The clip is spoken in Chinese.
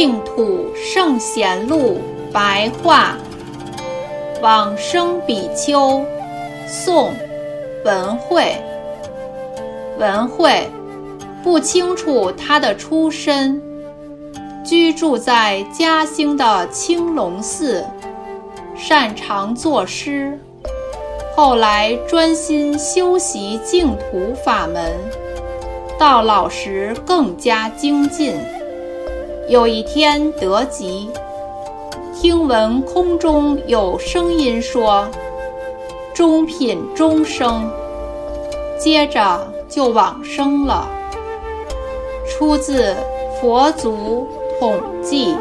净土圣贤录白话，往生比丘，宋，文慧。文慧不清楚他的出身，居住在嘉兴的青龙寺，擅长作诗。后来专心修习净土法门，到老时更加精进。有一天得吉，听闻空中有声音说：“中品中生。”接着就往生了。出自《佛祖统记》。